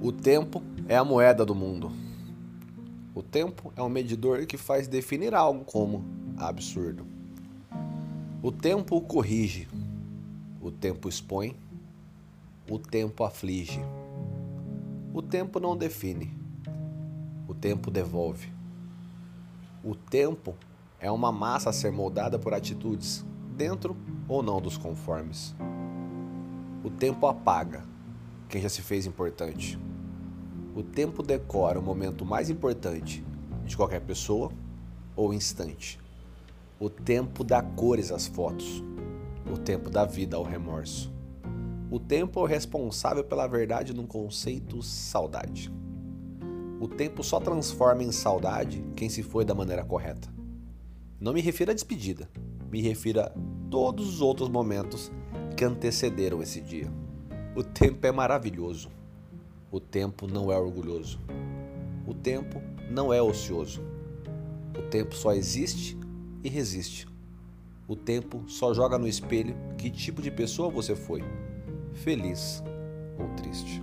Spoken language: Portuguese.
O tempo é a moeda do mundo. O tempo é um medidor que faz definir algo como absurdo. O tempo corrige, o tempo expõe, o tempo aflige. O tempo não define, o tempo devolve. O tempo é uma massa a ser moldada por atitudes, dentro ou não dos conformes. O tempo apaga quem já se fez importante. O tempo decora o momento mais importante de qualquer pessoa ou instante. O tempo dá cores às fotos. O tempo dá vida ao remorso. O tempo é o responsável pela verdade num conceito saudade. O tempo só transforma em saudade quem se foi da maneira correta. Não me refiro à despedida, me refiro a todos os outros momentos que antecederam esse dia. O tempo é maravilhoso. O tempo não é orgulhoso. O tempo não é ocioso. O tempo só existe e resiste. O tempo só joga no espelho que tipo de pessoa você foi, feliz ou triste.